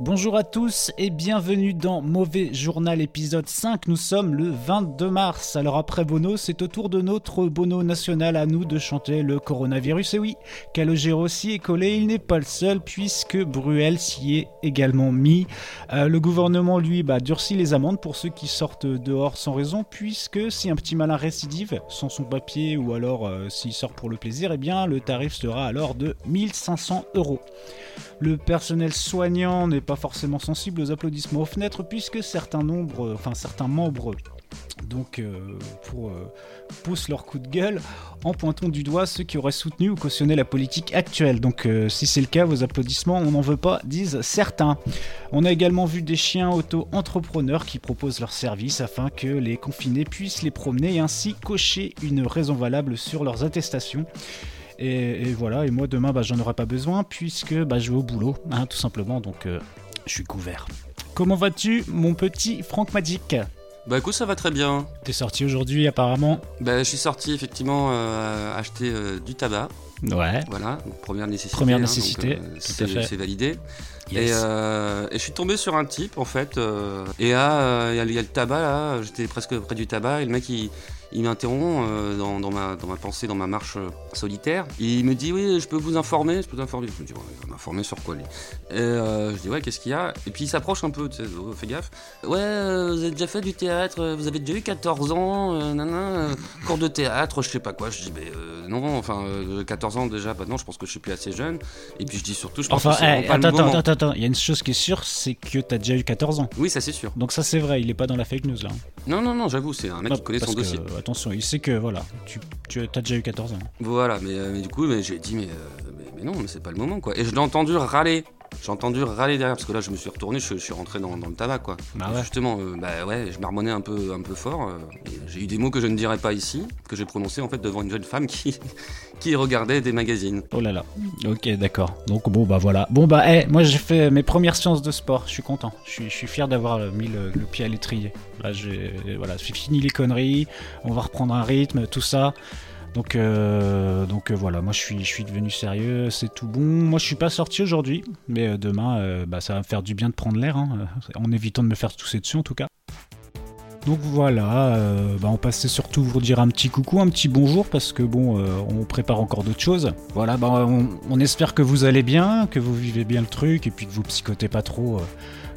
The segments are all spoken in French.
Bonjour à tous et bienvenue dans Mauvais Journal épisode 5. Nous sommes le 22 mars. Alors après Bono, c'est au tour de notre Bono national à nous de chanter le coronavirus. Et oui, Calogero aussi est collé, il n'est pas le seul puisque Bruel s'y est également mis. Euh, le gouvernement, lui, bah, durcit les amendes pour ceux qui sortent dehors sans raison puisque si un petit malin récidive sans son papier ou alors euh, s'il sort pour le plaisir, eh bien le tarif sera alors de 1500 euros. Le personnel soignant n'est pas forcément sensible aux applaudissements aux fenêtres puisque certains nombres, enfin certains membres donc euh, euh, poussent leur coup de gueule en pointant du doigt ceux qui auraient soutenu ou cautionné la politique actuelle. Donc euh, si c'est le cas, vos applaudissements, on n'en veut pas, disent certains. On a également vu des chiens auto-entrepreneurs qui proposent leurs services afin que les confinés puissent les promener et ainsi cocher une raison valable sur leurs attestations. Et, et voilà, et moi demain bah, j'en aurai pas besoin puisque bah, je vais au boulot, hein, tout simplement, donc euh, je suis couvert. Comment vas-tu, mon petit Franck Magic Bah écoute, ça va très bien. T'es sorti aujourd'hui apparemment? Bah, je suis sorti effectivement euh, acheter euh, du tabac. Ouais. Voilà, donc première nécessité. Première hein, nécessité, à c'est fait. c'est validé. Yes. Et, euh, et je suis tombé sur un type en fait. et euh, il y, y a le tabac là. J'étais presque près du tabac. Et le mec, il, il m'interrompt euh, dans, dans ma, dans ma pensée, dans ma marche euh, solitaire. Il me dit Oui, je peux vous informer. Je peux vous informer. Je me dis Ouais, Il va m'informer sur quoi lui? Et euh, je dis Ouais, qu'est-ce qu'il y a? Et puis il s'approche un peu. Tu sais, oh, fais gaffe. Ouais, euh, vous avez déjà fait du théâtre. euh, Vous avez déjà eu 14 ans. euh, nanana, cours de théâtre, je sais pas quoi. Je dis Mais non, enfin, euh, 14 ans déjà. Bah non, je pense que je suis plus assez jeune. Et puis je dis surtout Je pense Enfin, que vraiment eh, pas le attends, attends, attends, attends, il y a une chose qui est sûre, c'est que t'as déjà eu 14 ans. Oui, ça c'est sûr. Donc ça c'est vrai, il est pas dans la fake news là. Non, non, non, j'avoue, c'est un mec Non, qui connaît son que, dossier. Attention, il sait que voilà, tu, tu as déjà eu 14 ans. Voilà, mais, euh, mais du coup, mais j'ai dit, mais, euh, mais, mais non, mais c'est pas le moment, quoi. Et je l'ai entendu râler. J'ai entendu râler derrière, parce que là, je me suis retourné, je, je suis rentré dans, dans le tabac, quoi. Bah ouais. Justement, euh, bah ouais, je marmonnais un peu, un peu fort. euh, j'ai eu des mots que je ne dirais pas ici, que j'ai prononcés en fait devant une jeune femme qui, qui regardait des magazines. Oh là là. Ok, d'accord. Donc bon bah voilà. Bon bah eh, moi j'ai fait mes premières séances de sport. Je suis content. Je suis, je suis fier d'avoir euh, mis le, le pied à l'étrier. Là j'ai voilà, j'ai fini les conneries. On va reprendre un rythme, tout ça. Donc euh, donc euh, voilà, moi je suis devenu sérieux. C'est tout bon. Moi je suis pas sorti aujourd'hui, mais euh, demain bah, ça va me faire du bien de prendre l'air, hein, en évitant de me faire tousser dessus en tout cas. Donc voilà, bah on passait surtout vous dire un petit coucou, un petit bonjour parce que bon, on prépare encore d'autres choses. Voilà, bah on, espère que vous allez bien, que vous vivez bien le truc et puis que vous psychotez pas trop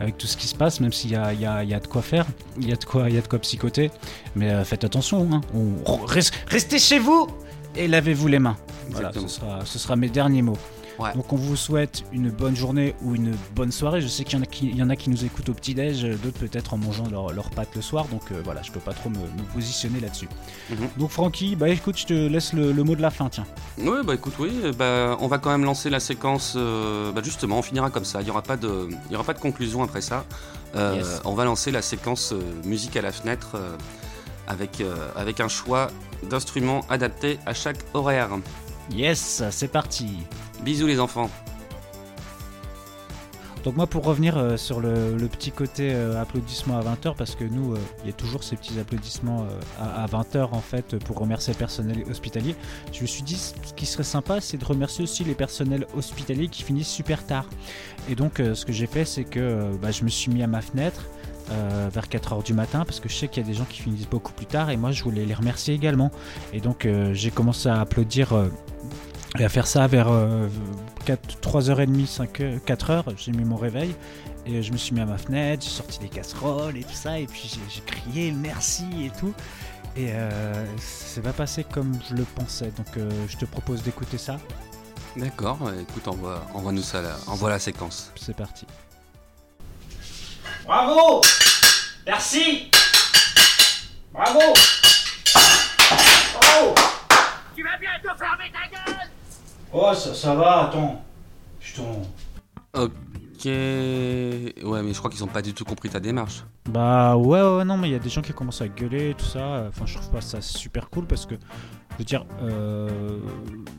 avec tout ce qui se passe, même s'il y a, de quoi faire, il y a de quoi, psychoter. Mais euh, faites attention, hein. Restez chez vous et lavez-vous les mains. Voilà, ce sera, ce sera mes derniers mots. Ouais. Donc on vous souhaite une bonne journée ou une bonne soirée. Je sais qu'il y en a qui, il y en a qui nous écoutent au petit-déj, euh, d'autres peut-être en mangeant leur, leur pâte le soir. Donc euh, voilà, je peux pas trop me, me positionner là-dessus. Mhm. Donc Francky, bah écoute, je te laisse le, le mot de la fin, tiens. Oui, bah écoute, oui, euh, bah, on va quand même lancer la séquence. euh, bah justement, on finira comme ça. Il n'y aura, pas de- il y aura pas de conclusion après ça. Euh, Yes. On va lancer la séquence musique à la fenêtre avec, euh, avec un choix d'instruments adaptés à chaque horaire. Yes, c'est parti. Bisous les enfants. Donc moi pour revenir euh, sur le, le petit côté euh, applaudissements à 20h, parce que nous, euh, il y a toujours ces petits applaudissements à, 20h en fait pour remercier le personnel hospitalier, je me suis dit ce qui serait sympa c'est de remercier aussi les personnels hospitaliers qui finissent super tard. Et donc ce que j'ai fait c'est que bah, je me suis mis à ma fenêtre. Euh, vers 4h du matin parce que je sais qu'il y a des gens qui finissent beaucoup plus tard et moi je voulais les remercier également et donc euh, j'ai commencé à applaudir euh, et à faire ça vers euh, 4, 3h30, 5, 4h, j'ai mis mon réveil et je me suis mis à ma fenêtre, j'ai sorti des casseroles et tout ça, et puis j'ai crié merci et tout. Et c'est pas passé comme je le pensais, donc je te propose d'écouter ça. D'accord, écoute, envoie, envoie-nous ça, là. envoie la séquence. C'est parti. Bravo Merci Bravo Bravo Tu vas bientôt fermer ta gueule Oh, ça, ça va, attends. Putain. Ok, Ouais, mais je crois qu'ils ont pas du tout compris ta démarche. Bah ouais, ouais, ouais, non, mais il y a des gens qui commencent à gueuler et tout ça. Enfin, je trouve pas ça super cool parce que, je veux dire, euh,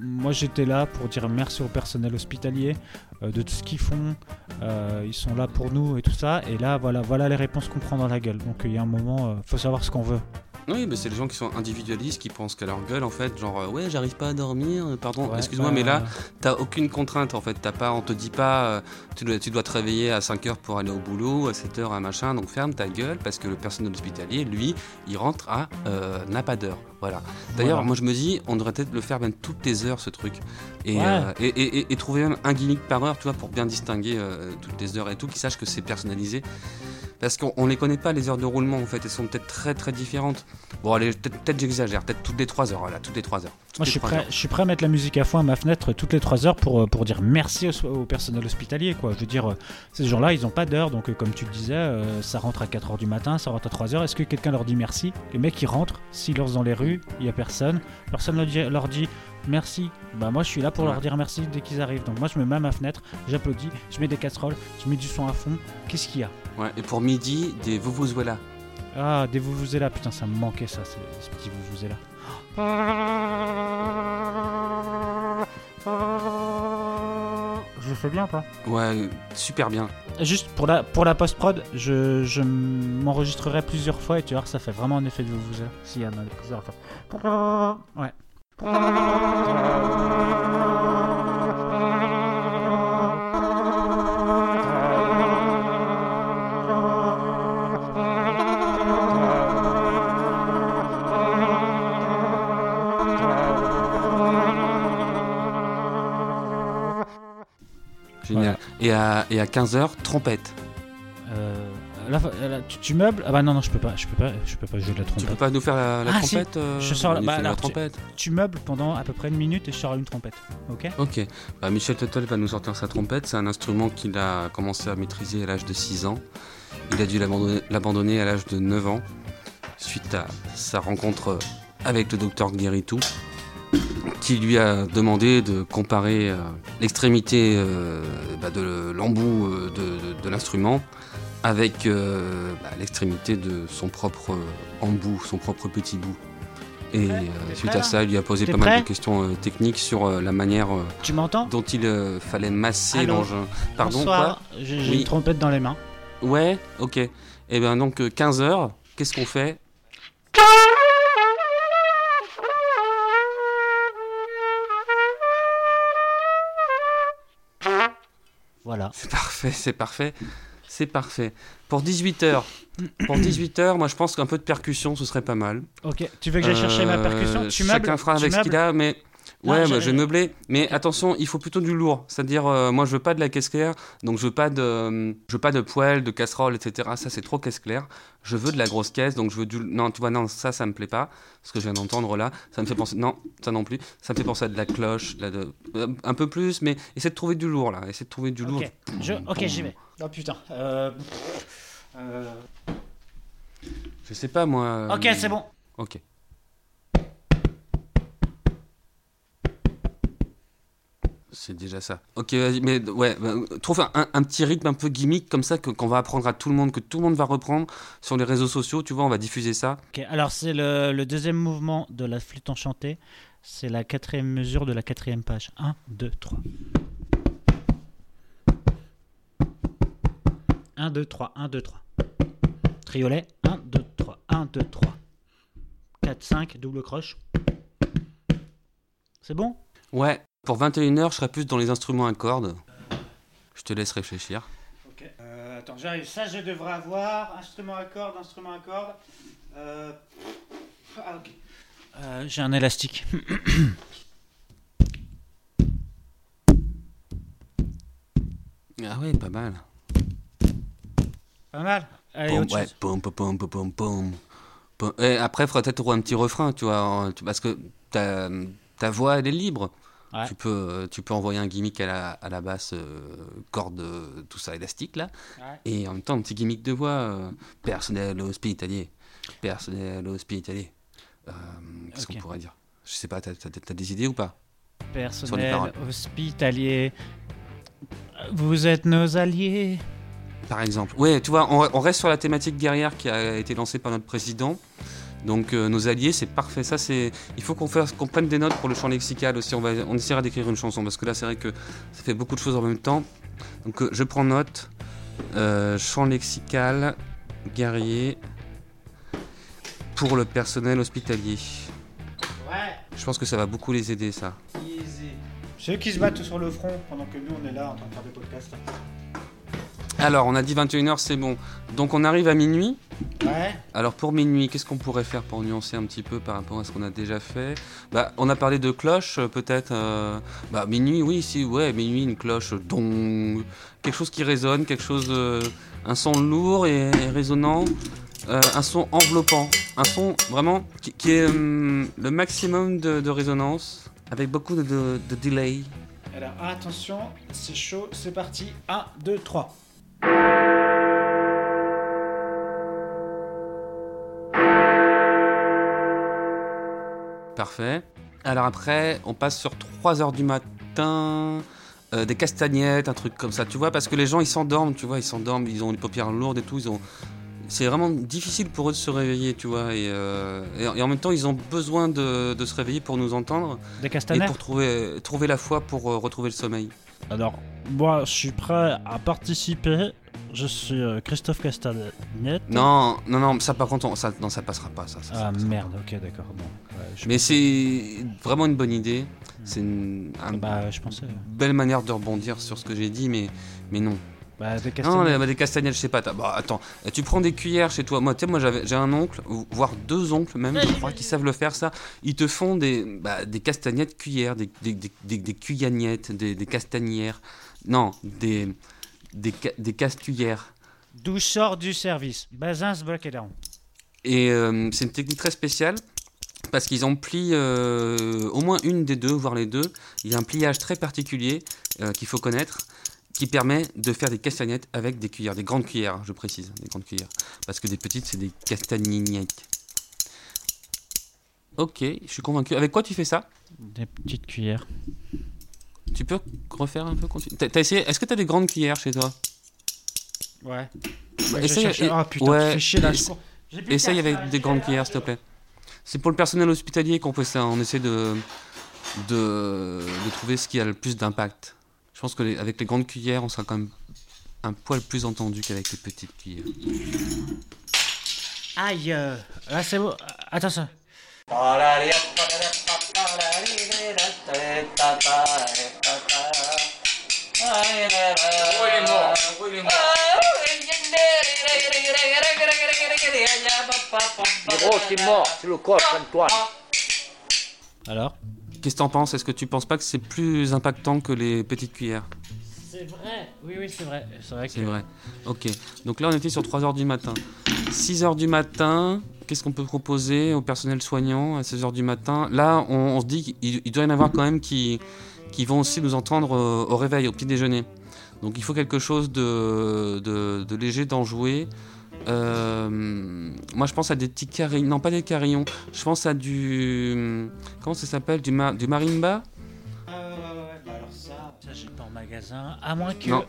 moi j'étais là pour dire merci au personnel hospitalier euh, de tout ce qu'ils font. Euh, ils sont là pour nous et tout ça. Et là, voilà, voilà les réponses qu'on prend dans la gueule. Donc il y a un moment, faut savoir ce qu'on veut. Oui, mais c'est les gens qui sont individualistes, qui pensent qu'à leur gueule, en fait, genre, euh, ouais, j'arrive pas à dormir, euh, pardon, Ouais, excuse-moi, mais là, t'as aucune contrainte, en fait. T'as pas, on te dit pas, euh, tu, dois, tu dois te réveiller à 5 heures pour aller au boulot, à 7 heures, à machin, donc ferme ta gueule, parce que le personnel hospitalier, lui, il rentre à, euh, n'a pas d'heure. Voilà. D'ailleurs, Voilà. moi, je me dis, on devrait peut-être le faire même toutes les heures, ce truc. Et, Ouais. euh, et, et- trouver même un gimmick par heure, tu vois, pour bien distinguer euh, toutes les heures et tout, qu'ils sachent que c'est personnalisé. Parce qu'on on les connaît pas, les heures de roulement, en fait. Elles sont peut-être très, très différentes. Bon, allez, peut-être j'exagère. Peut-être toutes les 3 heures, voilà, toutes les 3 heures. Moi, je suis, prêt, je suis prêt à mettre la musique à fond à ma fenêtre toutes les 3 heures pour, euh, pour dire merci au, au personnel hospitalier. Quoi. Je veux dire, euh, ces gens-là, ils n'ont pas d'heure. Donc, euh, comme tu le disais, ça rentre à 4 heures du matin, ça rentre à 3 heures. Est-ce que quelqu'un leur dit merci? Les mecs, ils rentrent, s'ils lancent dans les rues, il n'y a personne. Personne leur dit, leur dit merci. Bah, moi, je suis là pour Ouais. leur dire merci dès qu'ils arrivent. Donc, moi, je me mets à ma fenêtre, j'applaudis, je mets des casseroles, je mets du son à fond. Qu'est-ce qu'il y a? Ouais, et pour midi, des vous vous voilà. Ah, des vous vous êtes là. Putain, ça me manquait, ça, ces, ces petits vous vous êtes là. Je fais bien, pas Ouais, super bien. Juste pour la, pour la post-prod, je, je m'enregistrerai plusieurs fois et tu vois, ça fait vraiment un effet de vous vous S'il y en a plusieurs fois. Ouais. Et, à, et à 15h, trompette. Euh, là, là, tu, tu meubles? Ah bah non, non, je peux pas, je peux pas, je peux pas jouer de la Tu peux trompette. pas nous faire la, la Ah, si. trompette euh, Je sors la- bah, la tu- trompette. Tu meubles pendant à peu près une minute et je sors une trompette. Ok? Ok. Bah, Michel Tuttle va nous sortir sa trompette. C'est un instrument qu'il a commencé à maîtriser à l'âge de 6 ans. Il a dû l'abandonner à l'âge de 9 ans, suite à sa rencontre avec le docteur Guéritou, qui lui a demandé de comparer euh, l'extrémité euh, bah, de l'embout euh, de, l'instrument avec bah, l'extrémité de son propre embout, son propre petit bout. Et suite à ça, il lui a posé pas mal de questions techniques sur la manière Tu dont il fallait masser l'engin. Pardon, Bonsoir, j'ai une trompette dans les mains. Ouais, ok. Et bien donc 15h, qu'est-ce qu'on fait? Voilà. C'est parfait, c'est parfait. C'est parfait. Pour 18h, pour 18h, moi je pense qu'un peu de percussion ce serait pas mal. Ok, tu veux que j'aille chercher ma Euh, percussion? Tu meubles? Chacun fera Tu avec ce qu'il a, mais ouais, j'ai- bah, je vais meubler. Mais attention, il faut plutôt du lourd. C'est-à-dire, euh, moi, je veux pas de la caisse claire, donc je veux pas de, euh, je veux pas de poêle, de casserole, etc. Ça, c'est trop caisse claire. Je veux de la grosse caisse, donc je veux du. Non, tu vois, non, ça, ça me plaît pas. Ce que je viens d'entendre là, ça me fait penser. Non, ça non plus. Ça me fait penser à de la cloche, de- euh, un peu plus, mais essaie de trouver du lourd là. Essaie de trouver du lourd. Ok, je... ok, j'y vais. Oh putain. Je sais pas moi. Ok, c'est bon. Ok. C'est déjà ça. Ok, vas-y, mais ouais, bah, trouve un, un petit rythme un peu gimmick comme ça qu'on va apprendre à tout le monde, que tout le monde va reprendre sur les réseaux sociaux, tu vois, on va diffuser ça. Ok, alors c'est le, le deuxième mouvement de la flûte enchantée. C'est la quatrième mesure de la quatrième page. 1, 2, 3. 1, 2, 3, 1, 2, 3. Triolet. 1, 2, 3, 1, 2, 3. 4, 5, double croche. C'est bon? Ouais, pour 21h, je serai plus dans les instruments à cordes. Je te laisse réfléchir. Ok. Euh, attends, j'arrive. Ça, je devrais avoir. Instrument à cordes, instrument à cordes. Euh... Ah, ok. Euh, J'ai un élastique. Ah ouais, pas mal. Pas mal. Allez, Pom, autre ouais, chose. pom, pom, pom, pom, pom, pom. Pom. Et après, il faudra peut-être trouver un petit refrain, tu vois, parce que ta, ta voix, elle est libre. Ouais. Tu, peux, tu peux envoyer un gimmick à la, à la basse, euh, corde, euh, tout ça, élastique, là. Ouais. Et en même temps, un petit gimmick de voix, euh, personnel hospitalier. Personnel hospitalier. Euh, Qu'est-ce qu'on pourrait dire? Je sais pas, t'as as, des idées ou pas? Personnel hospitalier. Vous êtes nos alliés. par exemple. Ouais, tu vois, on, on reste sur la thématique guerrière qui a été lancée par notre président. Donc euh, nos alliés, c'est parfait. Ça, c'est. Il faut qu'on fasse, qu'on prenne des notes pour le champ lexical aussi. On va, on essaiera d'écrire une chanson parce que là, c'est vrai que ça fait beaucoup de choses en même temps. Donc euh, je prends note. Euh, champ lexical, guerrier, pour le personnel hospitalier. Ouais, Je pense que ça va beaucoup les aider, ça. C'est eux qui se battent sur le front pendant que nous on est là en train de faire des podcasts. Alors, on a dit 21h, c'est bon. Donc on arrive à minuit. Ouais. Alors pour minuit, qu'est-ce qu'on pourrait faire pour nuancer un petit peu par rapport à ce qu'on a déjà fait? Bah, on a parlé de cloche, euh, peut-être. euh, Bah, minuit, oui, si, ouais, minuit, une cloche, dong, quelque chose qui résonne, quelque chose, euh, un son lourd et, et résonnant, euh, un son enveloppant, un son vraiment qui, qui est hum, le maximum de, de résonance, avec beaucoup de, de, de delay. Alors attention, c'est chaud, c'est parti. 1, 2, 3. Parfait. Alors après, on passe sur 3 heures du matin, euh, des castagnettes, un truc comme ça, tu vois, parce que les gens ils s'endorment, tu vois, ils s'endorment, ils ont les paupières lourdes et tout, ils ont. C'est vraiment difficile pour eux de se réveiller, tu vois, et, euh, et- et en même temps ils ont besoin de, de se réveiller pour nous entendre Des et castanets pour trouver, trouver la foi pour euh, retrouver le sommeil. Alors, moi, je suis prêt à participer. Je suis euh, Christophe Castagnette. Non, non, non, ça par contre, on- ça, non, ça passera pas, ça. ça, ça Ah passera merde, ok, d'accord. Bon. Ouais, je... Mais c'est vraiment une bonne idée. C'est une, un- Bah, je pensais. belle manière de rebondir sur ce que j'ai dit, mais, mais non. Bah, des Non, castanets. les- bah, des castagnettes, je sais pas. Bah, attends, tu prends des cuillères chez toi. Moi, tu sais, moi, j'ai un oncle, voire deux oncles même, je crois, qui savent le faire, ça. Ils te font des, bah, des castagnettes cuillères, des, des, des, des, des cuillagnettes, des, des castagnières. Non, des, des, des casse-cuillères. D'où sort du service Bazin se. Et euh, c'est une technique très spéciale. Parce qu'ils ont plié euh, au moins une des deux, voire les deux. Il y a un pliage très particulier euh, qu'il faut connaître, qui permet de faire des castagnettes avec des cuillères, des grandes cuillères, je précise, des grandes cuillères. Parce que des petites, c'est des castagnettes. Ok, je suis convaincu. Avec quoi tu fais ça? Des petites cuillères. Tu peux refaire un peu. T'as- t'as essayé Est-ce que tu as des grandes cuillères chez toi? Ouais. Bah, essaye- et- Ah putain, ouais, tu fais chier là. essa-. J'ai plus Essaye avec là, des grandes cuillères, s'il te plaît. C'est pour le personnel hospitalier qu'on fait ça. On essaie de, de, de trouver ce qui a le plus d'impact. Je pense qu'avec les, avec les grandes cuillères, on sera quand même un poil plus entendu qu'avec les petites cuillères. Aïe. euh, Là, c'est beau. Attends ça. Gros, c'est mort, c'est le Antoine. Alors? Qu'est-ce que t'en penses? Est-ce que tu penses pas que c'est plus impactant que les petites cuillères? C'est vrai. Oui, oui, c'est vrai. C'est vrai C'est vrai. Ok. Donc là, on était sur 3h du matin. 6h du matin, qu'est-ce qu'on peut proposer au personnel soignant à 16h du matin? Là, on, on se dit qu'il il doit y en avoir quand même qui, qui vont aussi nous entendre euh, au réveil, au petit déjeuner. Donc il faut quelque chose de, de, de léger, d'enjoué. Euh, moi, je pense à des petits carillons. Non, pas des carillons. Je pense à du. Comment ça s'appelle du, ma- du marimba? Ouais, ouais, ouais. Bah alors ça, ça j'ai pas en magasin. À moins que. Non.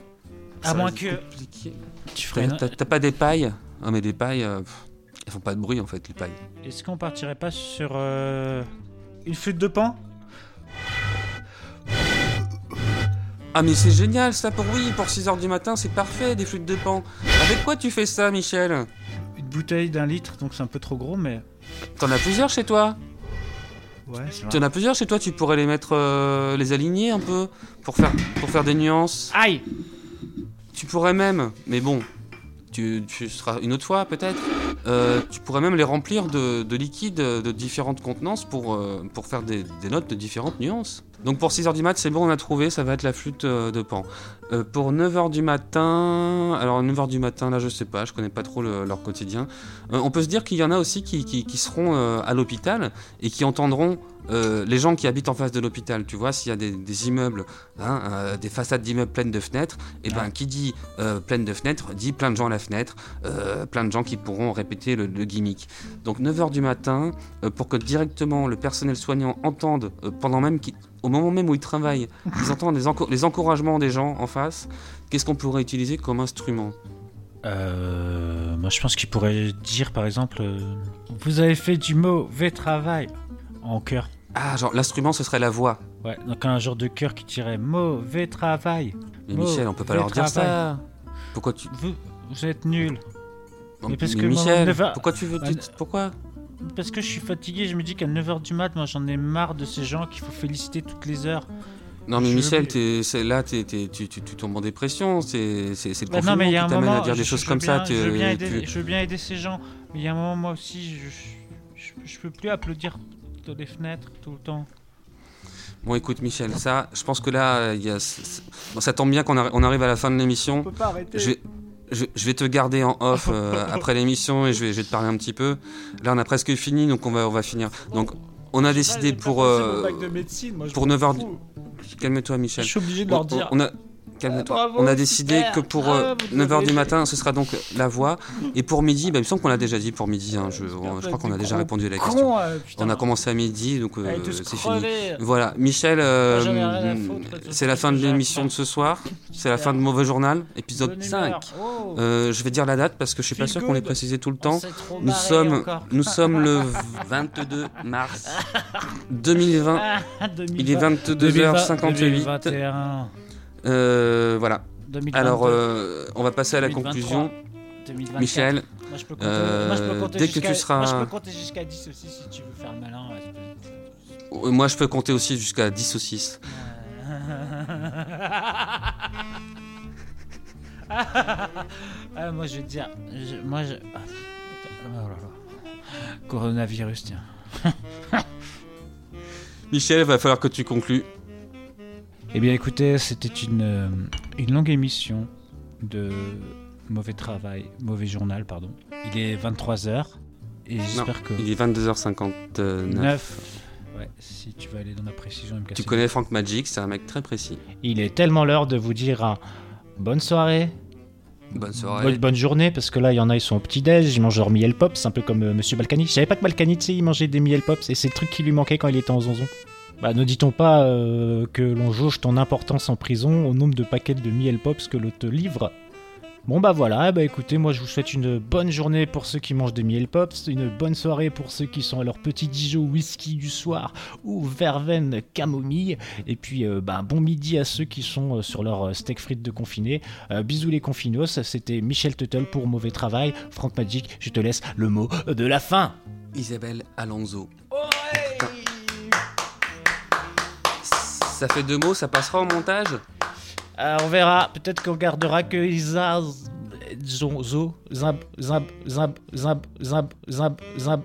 À Ça moins que. compliqué. Tu ferais. T'as une- pas des pailles? Ah, mais des pailles, euh, pff, elles font pas de bruit en fait, les pailles. Est-ce qu'on partirait pas sur euh, une flûte de pan Ah, mais c'est génial ça pour oui, pour 6h du matin, c'est parfait, des flûtes de pan. Avec quoi tu fais ça, Michel? Une bouteille d'un litre, donc c'est un peu trop gros, mais. T'en as plusieurs chez toi? Ouais, c'est T'en as plusieurs chez toi, tu pourrais les mettre, euh, les aligner un peu pour faire, pour faire des nuances. Aïe Tu pourrais même, mais bon, tu, tu seras une autre fois peut-être. euh, tu pourrais même les remplir de, de liquide de différentes contenances pour, euh, pour faire des, des notes de différentes nuances. Donc pour 6h du mat, c'est bon, on a trouvé, ça va être la flûte euh, de pan. Euh, pour 9h du matin, alors 9h du matin, là je sais pas, je connais pas trop le- leur quotidien. Euh, on peut se dire qu'il y en a aussi qui, seront à l'hôpital et qui entendront les gens qui habitent en face de l'hôpital. Tu vois, s'il y a des, immeubles, hein, des façades d'immeubles pleines de fenêtres, et ben qui dit pleine de fenêtres dit plein de gens à la fenêtre, plein de gens qui pourront répéter le, gimmick. Donc 9h du matin, pour que directement le personnel soignant entende, pendant même qu'il- au moment même où ils travaillent, ils entendent les, enco- les encouragements des gens en face, qu'est-ce qu'on pourrait utiliser comme instrument? Euh, moi, je pense qu'il pourrait dire, par exemple, euh, Vous avez fait du mauvais travail. en chœur. Ah, genre l'instrument ce serait la voix. Ouais, donc un genre de chœur qui tirait Mauvais travail. Mais Michel, on peut pas leur dire ça. Pourquoi tu... Vous, vous êtes. Non, Mais parce mais que Michel, pourquoi tu veux... Bah, tu- Pourquoi Parce que je suis fatigué, je me dis qu'à 9h du mat, moi j'en ai marre de ces gens qu'il faut féliciter toutes les heures. Non mais Je- Michel, là t'es- t'es- tu, tu, tu tombes en dépression, c'est c'est- c'est le Bah confinement non, mais il y a un qui t'amène à dire des choses comme ça. je, veux bien aider, tu- je veux bien aider ces gens, mais il y a un moment, moi aussi, je, je, je peux plus applaudir dans les fenêtres tout le temps. Bon écoute Michel, ça, je pense que là, il y a... c'est- c'est- bon, ça tombe bien qu'on arri- on arrive à la fin de l'émission. pas arrêter. Je vais, je, je vais te garder en off euh, après l'émission et je vais, je vais te parler un petit peu. Là on a presque fini, donc on va, on va finir. Donc on a décidé pour... euh, pour 9h... Calme-toi Michel. Je suis obligé de leur dire. on a... Calme-toi. On a décidé super. que pour Ah, vous 9h avez du fait. matin, ce sera donc la voix. Et pour midi, bah, il me semble qu'on l'a déjà dit pour midi. hein, je, on- je crois qu'on a déjà répondu à la question. Euh. On a commencé à midi, donc euh, c'est fini. Voilà, Michel, euh, de c'est la fin de l'émission de ce soir. C'est la fin de Mauvais Journal, épisode Bonne 5. humeur. Oh. Euh, je vais dire la date parce que je suis pas sûr qu'on l'ait précisé tout le temps. Nous sommes, encore. nous sommes le 22 mars 2020. Ah, Il est 22h58. 2021. Euh, voilà. 2022, Alors, euh, on va passer à la 2023, conclusion. 2024. Michel, Moi, je peux compter, euh, moi, je peux compter dès que tu seras- Moi, je peux compter jusqu'à 10 aussi si tu veux faire le malin. euh, moi je peux compter aussi jusqu'à 10 au 6. ah, moi, je vais te dire. je- moi, je. ah, oh là là. Coronavirus, tiens. Michel, va falloir que tu conclues. Eh bien, écoutez, c'était une, euh, une longue émission de mauvais travail, mauvais journal, pardon. Il est 23h et j'espère que. Il est 22h59. 9. Ouais, si tu veux aller dans la précision me Tu connais Frank Magic, c'est un mec très précis. Il est tellement l'heure de vous dire un bonne soirée, Bonne soirée. bonne, bonne journée, parce que là, il y en a, ils sont au petit-déj, ils mangent leur miel pops, un peu comme euh, Monsieur Balkany. Je savais pas que Balkany, tu sais, il mangeait des miel pops, et c'est le truc qui lui manquait quand il était en zonzon. Bah, ne dit-on pas euh, que l'on jauge ton importance en prison au nombre de paquets de miel pops que l'on te livre? Bon bah voilà, bah écoutez, moi je vous souhaite une bonne journée pour ceux qui mangent des miel pops, une bonne soirée pour ceux qui sont à leur petit Dijon whisky du soir ou verveine camomille, et puis euh, bah, bon midi à ceux qui sont euh, sur leur steak frites de confiné. Bisous les confinos, c'était Michel Tuttle pour Mauvais Travail. Franck Magic, je te laisse le mot de la fin. Isabelle Alonso. Ça fait deux mots, ça passera au montage Euh, on verra, peut-être qu'on gardera que Isa, Zo, Zo, Zab, Zab, Zab, Zab, Zab, Zab, Zab,